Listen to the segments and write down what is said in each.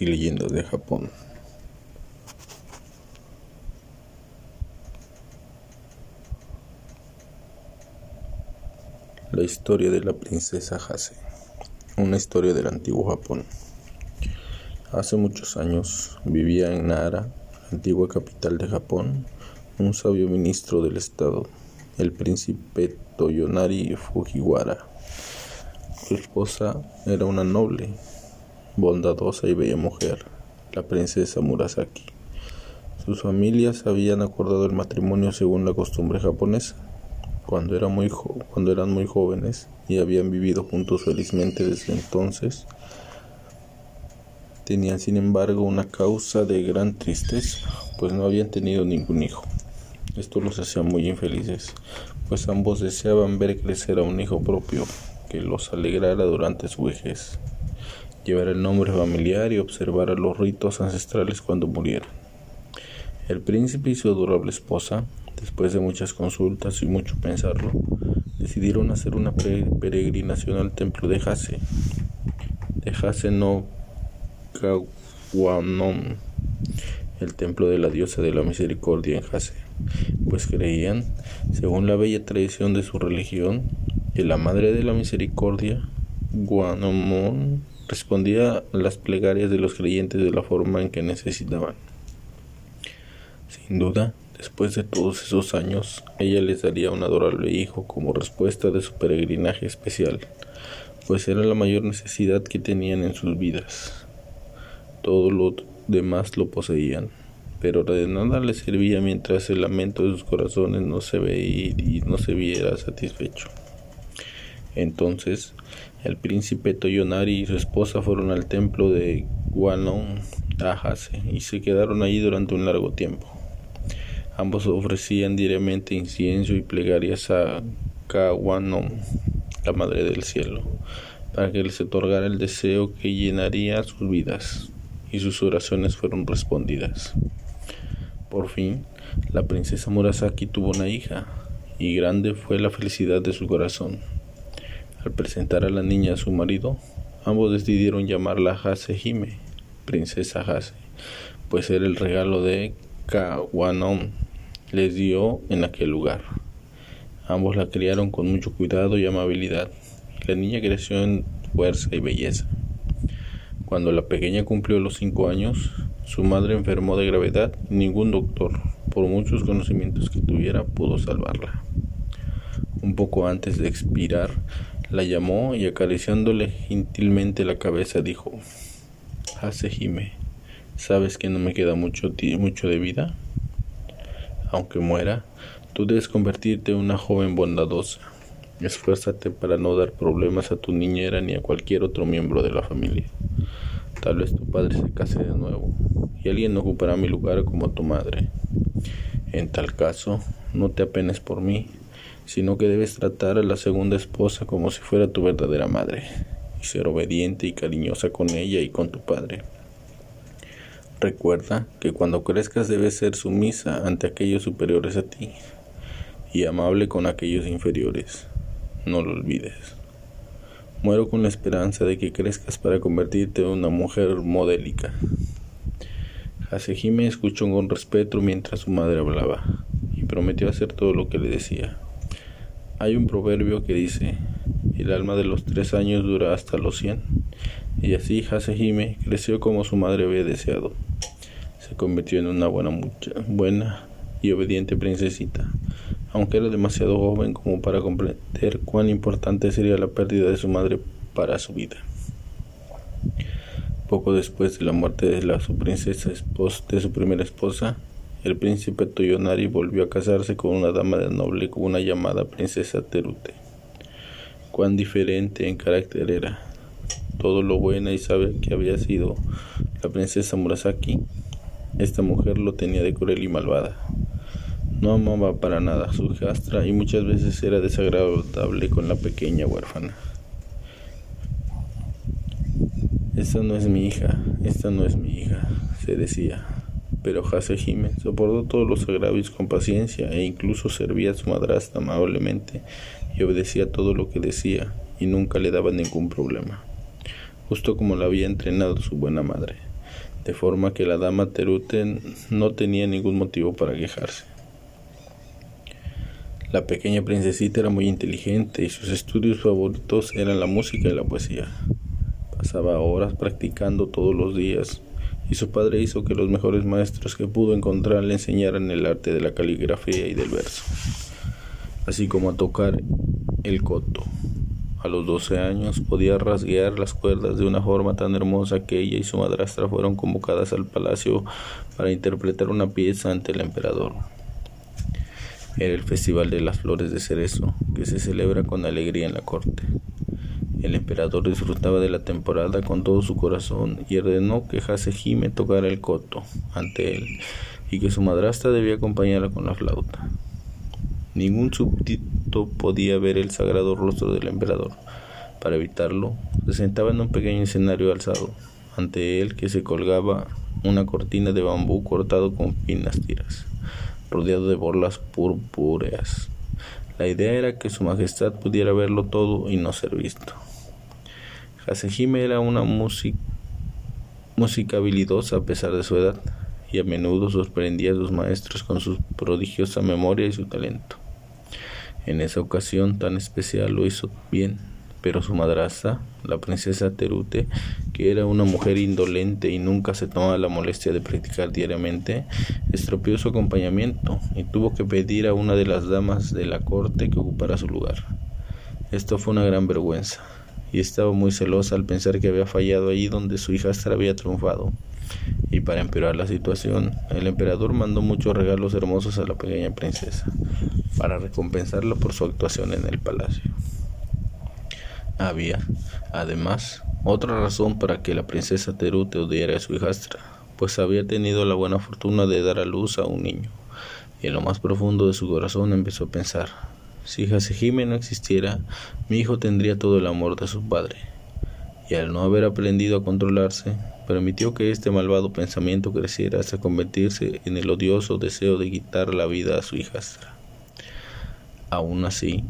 y leyendas de Japón. La historia de la princesa Hase. Una historia del antiguo Japón. Hace muchos años vivía en Nara, antigua capital de Japón, un sabio ministro del estado, el príncipe Toyonari Fujiwara. Su esposa era una noble, bondadosa y bella mujer, la princesa Murasaki. Sus familias habían acordado el matrimonio según la costumbre japonesa cuando, era muy eran muy jóvenes y habían vivido juntos felizmente desde entonces, tenían sin embargo una causa de gran tristeza, pues no habían tenido ningún hijo. Esto los hacía muy infelices, pues ambos deseaban ver crecer a un hijo propio que los alegrara durante su vejez, llevar el nombre familiar y observar los ritos ancestrales cuando murieran. El príncipe y su adorable esposa Después de muchas consultas y mucho pensarlo, decidieron hacer una peregrinación al templo de Hase, de Hase no Kawanon, el templo de la diosa de la misericordia en Hase, pues creían, según la bella tradición de su religión, que la madre de la misericordia, Guanomon, respondía las plegarias de los creyentes de la forma en que necesitaban. Sin duda, Después de todos esos años, ella les daría un adorable hijo como respuesta de su peregrinaje especial, pues era la mayor necesidad que tenían en sus vidas. Todo lo demás lo poseían, pero de nada les servía mientras el lamento de sus corazones no se veía y no se viera satisfecho. Entonces, el príncipe Toyonari y su esposa fueron al templo de Guanon Ahase y se quedaron allí durante un largo tiempo. Ambos ofrecían diariamente incienso y plegarias a Kawanom, la Madre del Cielo, para que les otorgara el deseo que llenaría sus vidas, y sus oraciones fueron respondidas. Por fin, la princesa Murasaki tuvo una hija, y grande fue la felicidad de su corazón. Al presentar a la niña a su marido, ambos decidieron llamarla Hasehime, princesa Hase, pues era el regalo de Kawanom, les dio en aquel lugar. Ambos la criaron con mucho cuidado y amabilidad. La niña creció en fuerza y belleza. Cuando la pequeña cumplió los cinco años, su madre enfermó de gravedad y ningún doctor, por muchos conocimientos que tuviera, pudo salvarla. Un poco antes de expirar, la llamó y acariciándole gentilmente la cabeza dijo, Hasehime, ¿sabes que no me queda mucho, mucho de vida? aunque muera, tú debes convertirte en una joven bondadosa. Esfuérzate para no dar problemas a tu niñera ni a cualquier otro miembro de la familia. Tal vez tu padre se case de nuevo y alguien ocupará mi lugar como tu madre. En tal caso, no te apenes por mí, sino que debes tratar a la segunda esposa como si fuera tu verdadera madre, y ser obediente y cariñosa con ella y con tu padre. Recuerda que cuando crezcas debes ser sumisa ante aquellos superiores a ti y amable con aquellos inferiores. No lo olvides. Muero con la esperanza de que crezcas para convertirte en una mujer modélica. Hasehime escuchó con respeto mientras su madre hablaba y prometió hacer todo lo que le decía. Hay un proverbio que dice, el alma de los tres años dura hasta los cien, y así Hasehime creció como su madre había deseado. Se convirtió en una buena, mucha, buena y obediente princesita, aunque era demasiado joven como para comprender cuán importante sería la pérdida de su madre para su vida. Poco después de la muerte de la su princesa esposa, de su primera esposa, el príncipe Toyonari volvió a casarse con una dama de noble una llamada princesa Terute. Cuán diferente en carácter era. Todo lo buena y sabe que había sido la princesa Murasaki esta mujer lo tenía de cruel y malvada. No amaba para nada a su hijastra y muchas veces era desagradable con la pequeña huérfana. Esta no es mi hija, esta no es mi hija, se decía. Pero Hasehime soportó todos los agravios con paciencia e incluso servía a su madrastra amablemente y obedecía todo lo que decía y nunca le daba ningún problema. justo como la había entrenado su buena madre, de forma que la dama Terute no tenía ningún motivo para quejarse. La pequeña princesita era muy inteligente y sus estudios favoritos eran la música y la poesía. Pasaba horas practicando todos los días y su padre hizo que los mejores maestros que pudo encontrar le enseñaran el arte de la caligrafía y del verso, así como a tocar el coto. A los doce años podía rasguear las cuerdas de una forma tan hermosa que ella y su madrastra fueron convocadas al palacio para interpretar una pieza ante el emperador. Era el Festival de las Flores de Cerezo, que se celebra con alegría en la corte. El emperador disfrutaba de la temporada con todo su corazón y ordenó que Hasehime tocara el coto ante él y que su madrastra debía acompañarla con la flauta. Ningún súbdito podía ver el sagrado rostro del emperador. Para evitarlo, se sentaba en un pequeño escenario alzado, ante él que se colgaba una cortina de bambú cortado con finas tiras rodeado de borlas purpúreas. La idea era que su majestad pudiera verlo todo y no ser visto. Hasehime era una música, música habilidosa a pesar de su edad, y a menudo sorprendía a sus maestros con su prodigiosa memoria y su talento. En esa ocasión tan especial lo hizo bien pero su madrastra, la princesa Terute, que era una mujer indolente y nunca se tomaba la molestia de practicar diariamente, estropeó su acompañamiento y tuvo que pedir a una de las damas de la corte que ocupara su lugar. Esto fue una gran vergüenza, y estaba muy celosa al pensar que había fallado allí donde su hijastra había triunfado. Y para empeorar la situación, el emperador mandó muchos regalos hermosos a la pequeña princesa, para recompensarla por su actuación en el palacio. Había, además, otra razón para que la princesa Terute odiara a su hijastra, pues había tenido la buena fortuna de dar a luz a un niño, y en lo más profundo de su corazón empezó a pensar, si Hasehime no existiera, mi hijo tendría todo el amor de su padre. Y al no haber aprendido a controlarse, permitió que este malvado pensamiento creciera hasta convertirse en el odioso deseo de quitar la vida a su hijastra. Aún así,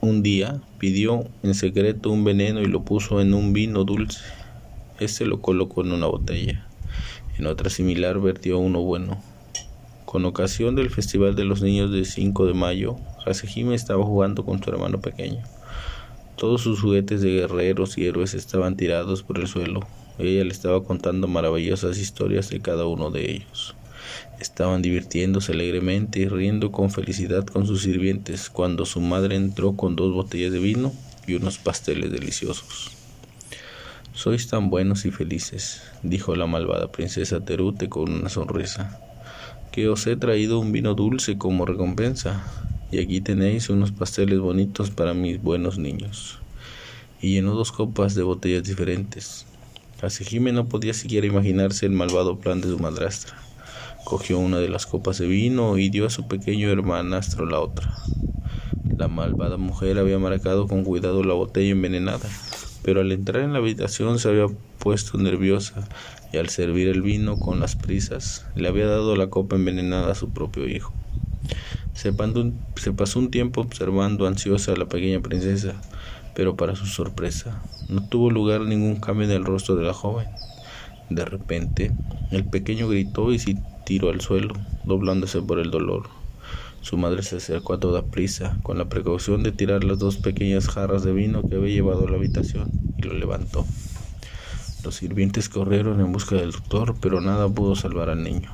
un día pidió en secreto un veneno y lo puso en un vino dulce. Este lo colocó en una botella. En otra similar vertió uno bueno. Con ocasión del Festival de los Niños de 5 de mayo, Hasehime estaba jugando con su hermano pequeño. Todos sus juguetes de guerreros y héroes estaban tirados por el suelo. Ella le estaba contando maravillosas historias de cada uno de ellos. Estaban divirtiéndose alegremente y riendo con felicidad con sus sirvientes cuando su madre entró con dos botellas de vino y unos pasteles deliciosos. Sois tan buenos y felices, dijo la malvada princesa Terute con una sonrisa, que os he traído un vino dulce como recompensa, y aquí tenéis unos pasteles bonitos para mis buenos niños. Y llenó dos copas de botellas diferentes. Jime no podía siquiera imaginarse el malvado plan de su madrastra. Cogió una de las copas de vino y dio a su pequeño hermanastro la otra. La malvada mujer había marcado con cuidado la botella envenenada, pero al entrar en la habitación se había puesto nerviosa y al servir el vino con las prisas le había dado la copa envenenada a su propio hijo. Se, pasó un tiempo observando ansiosa a la pequeña princesa, pero para su sorpresa no tuvo lugar ningún cambio en el rostro de la joven. De repente, el pequeño gritó y tiró al suelo, doblándose por el dolor. Su madre se acercó a toda prisa, con la precaución de tirar las dos pequeñas jarras de vino que había llevado a la habitación, y lo levantó. Los sirvientes corrieron en busca del doctor, pero nada pudo salvar al niño.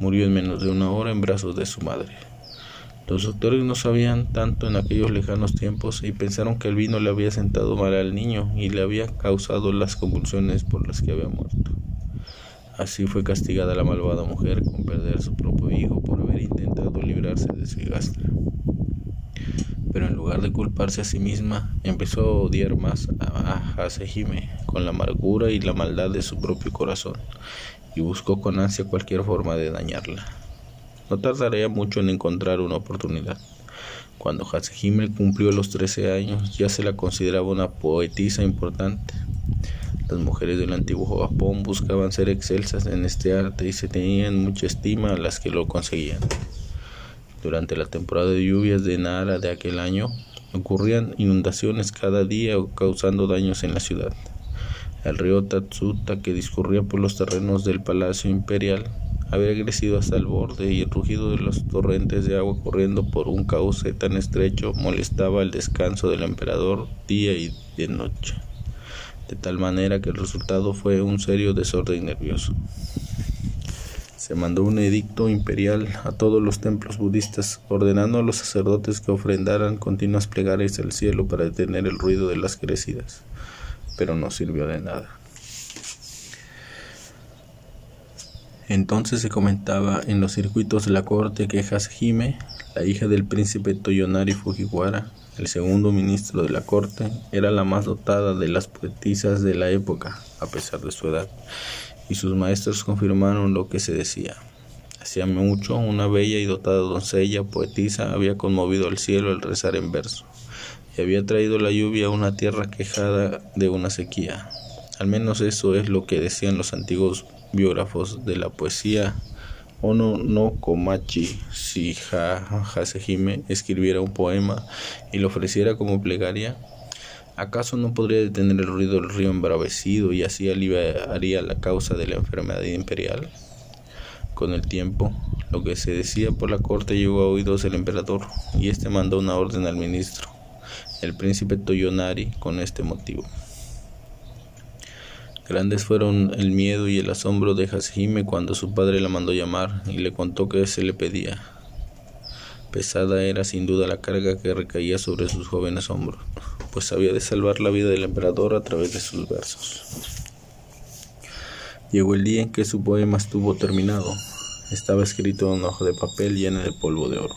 Murió en menos de una hora en brazos de su madre. Los doctores no sabían tanto en aquellos lejanos tiempos y pensaron que el vino le había sentado mal al niño y le había causado las convulsiones por las que había muerto. Así fue castigada la malvada mujer con perder su propio hijo por haber intentado librarse de su hijastra. Pero en lugar de culparse a sí misma, empezó a odiar más a Hasehime con la amargura y la maldad de su propio corazón y buscó con ansia cualquier forma de dañarla. No tardaría mucho en encontrar una oportunidad. Cuando Hasehime cumplió los 13 años, ya se la consideraba una poetisa importante. Las mujeres del antiguo Japón buscaban ser excelsas en este arte y se tenían mucha estima a las que lo conseguían. Durante la temporada de lluvias de Nara de aquel año, ocurrían inundaciones cada día causando daños en la ciudad. El río Tatsuta, que discurría por los terrenos del Palacio Imperial, había crecido hasta el borde y el rugido de los torrentes de agua corriendo por un cauce tan estrecho molestaba el descanso del emperador día y de noche, de tal manera que el resultado fue un serio desorden nervioso. Se mandó un edicto imperial a todos los templos budistas, ordenando a los sacerdotes que ofrendaran continuas plegarias al cielo para detener el ruido de las crecidas, pero no sirvió de nada. Entonces se comentaba en los circuitos de la corte que Hasehime, la hija del príncipe Toyonari Fujiwara, el segundo ministro de la corte, era la más dotada de las poetisas de la época, a pesar de su edad, y sus maestros confirmaron lo que se decía. Hacía mucho, una bella y dotada doncella poetisa había conmovido al cielo al rezar en verso, y había traído la lluvia a una tierra quejada de una sequía. Al menos eso es lo que decían los antiguos biógrafos de la poesía Ono no Komachi si Hasehime escribiera un poema y lo ofreciera como plegaria, ¿acaso no podría detener el ruido del río embravecido y así aliviaría la causa de la enfermedad imperial? Con el tiempo, lo que se decía por la corte llegó a oídos del emperador y éste mandó una orden al ministro, el príncipe Toyonari, con este motivo. Grandes fueron el miedo y el asombro de Hasehime cuando su padre la mandó llamar y le contó que se le pedía. Pesada era sin duda la carga que recaía sobre sus jóvenes hombros, pues había de salvar la vida del emperador a través de sus versos. Llegó el día en que su poema estuvo terminado. Estaba escrito en una hoja de papel llena de polvo de oro.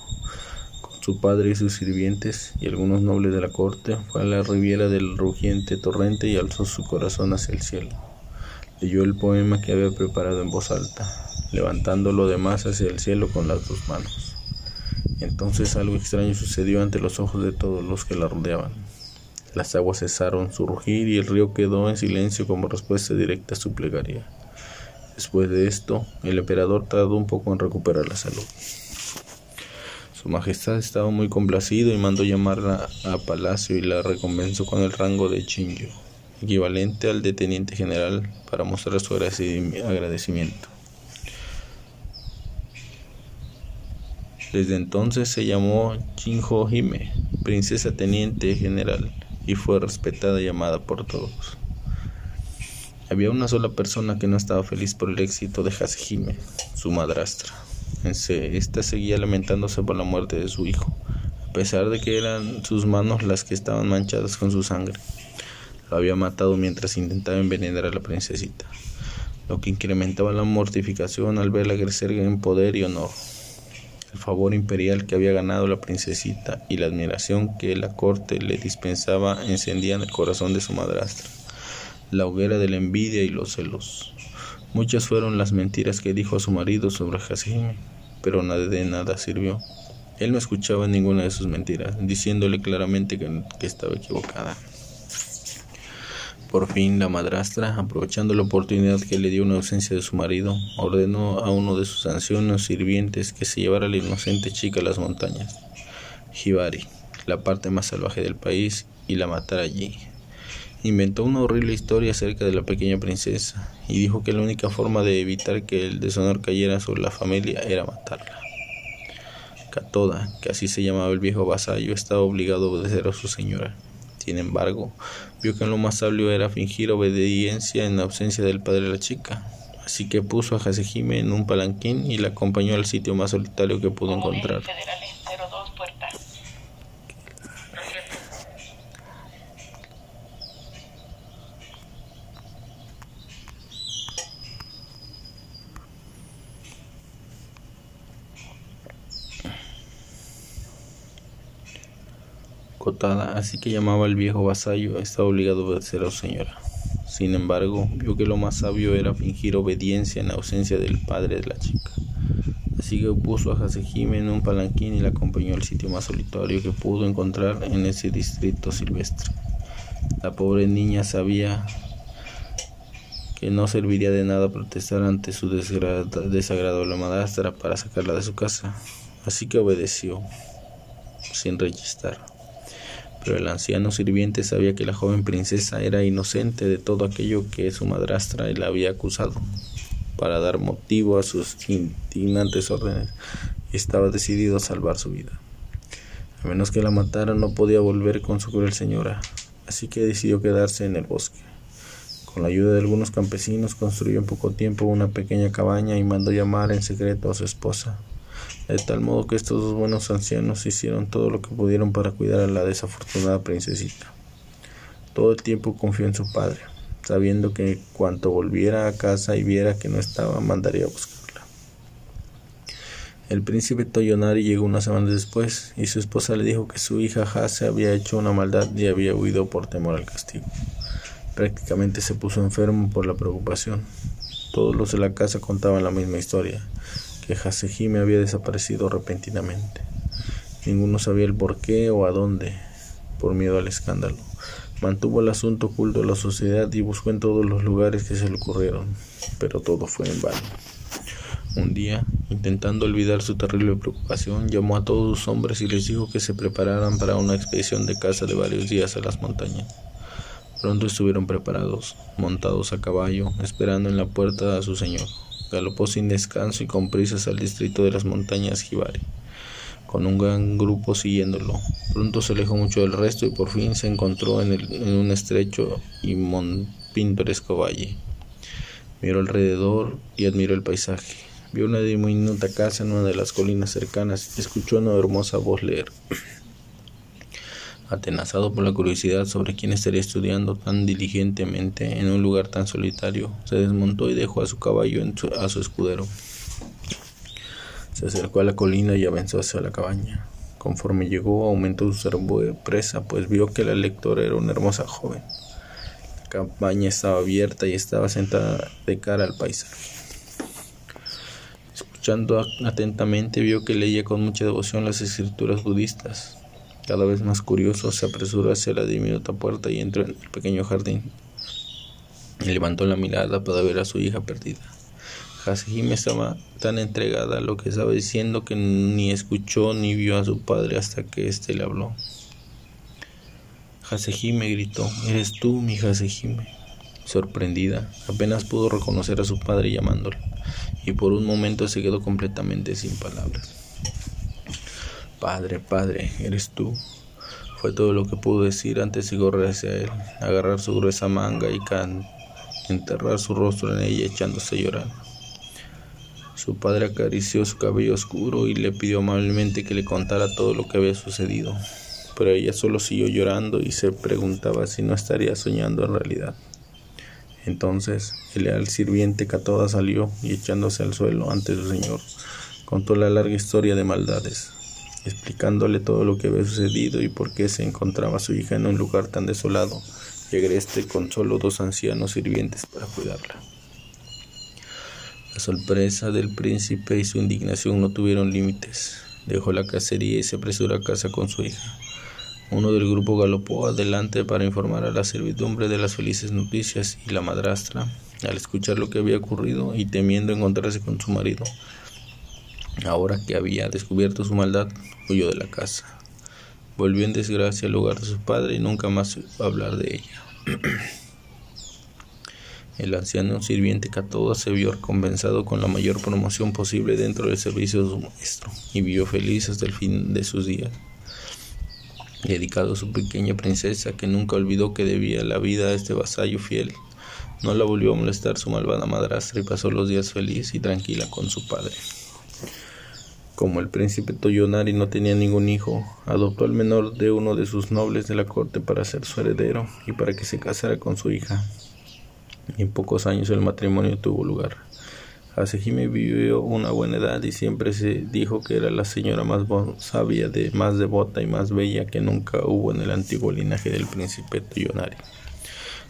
Su padre y sus sirvientes y algunos nobles de la corte fue a la riviera del rugiente torrente y alzó su corazón hacia el cielo. Leyó el poema que había preparado en voz alta, levantando lo demás hacia el cielo con las dos manos. Entonces algo extraño sucedió ante los ojos de todos los que la rodeaban. Las aguas cesaron su rugir y el río quedó en silencio como respuesta directa a su plegaria. Después de esto, el emperador tardó un poco en recuperar la salud. Su Majestad estaba muy complacido y mandó llamarla a palacio y la recompensó con el rango de Chinjo equivalente al de teniente general, para mostrar su agradecimiento. Desde entonces se llamó Jinjo Hime, princesa teniente general, y fue respetada y amada por todos. Había una sola persona que no estaba feliz por el éxito de Hasehime, su madrastra. Esta seguía lamentándose por la muerte de su hijo, a pesar de que eran sus manos las que estaban manchadas con su sangre. Lo había matado mientras intentaba envenenar a la princesita, lo que incrementaba la mortificación al verla crecer en poder y honor. El favor imperial que había ganado la princesita y la admiración que la corte le dispensaba encendían el corazón de su madrastra, la hoguera de la envidia y los celos. Muchas fueron las mentiras que dijo a su marido sobre Hasime, pero nada de nada sirvió. Él no escuchaba ninguna de sus mentiras, diciéndole claramente que, estaba equivocada. Por fin la madrastra, aprovechando la oportunidad que le dio una ausencia de su marido, ordenó a uno de sus ancianos sirvientes que se llevara a la inocente chica a las montañas, Hibari, la parte más salvaje del país, y la matara allí. Inventó una horrible historia acerca de la pequeña princesa y dijo que la única forma de evitar que el deshonor cayera sobre la familia era matarla. Katoda, que así se llamaba el viejo vasallo, estaba obligado a obedecer a su señora. Sin embargo, vio que lo más sabio era fingir obediencia en la ausencia del padre de la chica. Así que puso a Hasehime en un palanquín y la acompañó al sitio más solitario que pudo encontrar. Así que llamaba al viejo vasallo, estaba obligado a obedecer a su señora. Sin embargo, vio que lo más sabio era fingir obediencia en ausencia del padre de la chica. Así que puso a Hasehime en un palanquín y la acompañó al sitio más solitario que pudo encontrar en ese distrito silvestre. La pobre niña sabía que no serviría de nada protestar ante su desagradable madrastra para sacarla de su casa, así que obedeció sin rechistar Pero el anciano sirviente sabía que la joven princesa era inocente de todo aquello que su madrastra le había acusado, para dar motivo a sus indignantes órdenes, estaba decidido a salvar su vida. A menos que la matara, no podía volver con su cruel señora, así que decidió quedarse en el bosque. Con la ayuda de algunos campesinos construyó en poco tiempo una pequeña cabaña y mandó llamar en secreto a su esposa, de tal modo que estos dos buenos ancianos hicieron todo lo que pudieron para cuidar a la desafortunada princesita. Todo el tiempo confió en su padre, sabiendo que cuanto volviera a casa y viera que no estaba, mandaría a buscarla. El príncipe Toyonari llegó una semana después y su esposa le dijo que su hija Hase había hecho una maldad y había huido por temor al castigo. Prácticamente se puso enfermo por la preocupación. Todos los de la casa contaban la misma historia, que Hasehime había desaparecido repentinamente. Ninguno sabía el por qué o a dónde, por miedo al escándalo. Mantuvo el asunto oculto a la sociedad y buscó en todos los lugares que se le ocurrieron, pero todo fue en vano. Un día, intentando olvidar su terrible preocupación, llamó a todos sus hombres y les dijo que se prepararan para una expedición de caza de varios días a las montañas. Pronto estuvieron preparados, montados a caballo, esperando en la puerta a su señor. Galopó sin descanso y con prisas al distrito de las montañas Jibari, con un gran grupo siguiéndolo. Pronto se alejó mucho del resto y por fin se encontró en, en un estrecho y pintoresco valle. Miró alrededor y admiró el paisaje. Vio una diminuta casa en una de las colinas cercanas y escuchó una hermosa voz leer. Atenazado por la curiosidad sobre quién estaría estudiando tan diligentemente en un lugar tan solitario, se desmontó y dejó a su caballo a su escudero. Se acercó a la colina y avanzó hacia la cabaña. Conforme llegó, aumentó su sorpresa, pues vio que la lectora era una hermosa joven. La cabaña estaba abierta y estaba sentada de cara al paisaje. Escuchando atentamente, vio que leía con mucha devoción las escrituras budistas. Cada vez más curioso, se apresuró hacia la diminuta puerta y entró en el pequeño jardín. Y levantó la mirada para ver a su hija perdida. Hasehime estaba tan entregada a lo que estaba diciendo que ni escuchó ni vio a su padre hasta que éste le habló. Hasehime gritó, ¿eres tú, mi Hasehime? Sorprendida, apenas pudo reconocer a su padre llamándole, y por un momento se quedó completamente sin palabras. Padre, padre, eres tú. Fue todo lo que pudo decir antes de correr hacia él, agarrar su gruesa manga y enterrar su rostro en ella echándose a llorar. Su padre acarició su cabello oscuro y le pidió amablemente que le contara todo lo que había sucedido, pero ella solo siguió llorando y se preguntaba si no estaría soñando en realidad. Entonces el leal sirviente Catoda salió y echándose al suelo ante su señor, contó la larga historia de maldades, explicándole todo lo que había sucedido y por qué se encontraba su hija en un lugar tan desolado y agreste con solo dos ancianos sirvientes para cuidarla. La sorpresa del príncipe y su indignación no tuvieron límites. Dejó la cacería y se apresuró a casa con su hija. Uno del grupo galopó adelante para informar a la servidumbre de las felices noticias y la madrastra, al escuchar lo que había ocurrido y temiendo encontrarse con su marido, Ahora que había descubierto su maldad, huyó de la casa. Volvió en desgracia al hogar de su padre y nunca más hablar de ella. El anciano sirviente Catoda se vio recompensado con la mayor promoción posible dentro del servicio de su maestro y vivió feliz hasta el fin de sus días. Dedicado a su pequeña princesa que nunca olvidó que debía la vida a este vasallo fiel, no la volvió a molestar su malvada madrastra y pasó los días feliz y tranquila con su padre. Como el príncipe Toyonari no tenía ningún hijo, adoptó al menor de uno de sus nobles de la corte para ser su heredero y para que se casara con su hija. en pocos años el matrimonio tuvo lugar. Hasehime vivió una buena edad y siempre se dijo que era la señora más sabia, más devota y más bella que nunca hubo en el antiguo linaje del príncipe Toyonari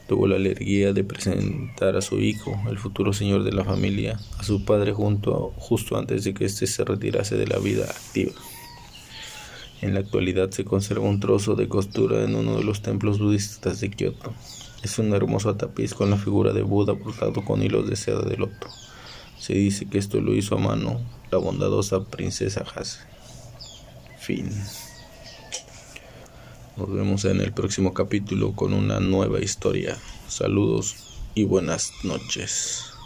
tuvo la alegría de presentar a su hijo, el futuro señor de la familia, a su padre junto, justo antes de que éste se retirase de la vida activa. En la actualidad se conserva un trozo de costura en uno de los templos budistas de Kioto. Es un hermoso tapiz con la figura de Buda bordado con hilos de seda de loto. Se dice que esto lo hizo a mano la bondadosa princesa Hase. Fin. Nos vemos en el próximo capítulo con una nueva historia. Saludos y buenas noches.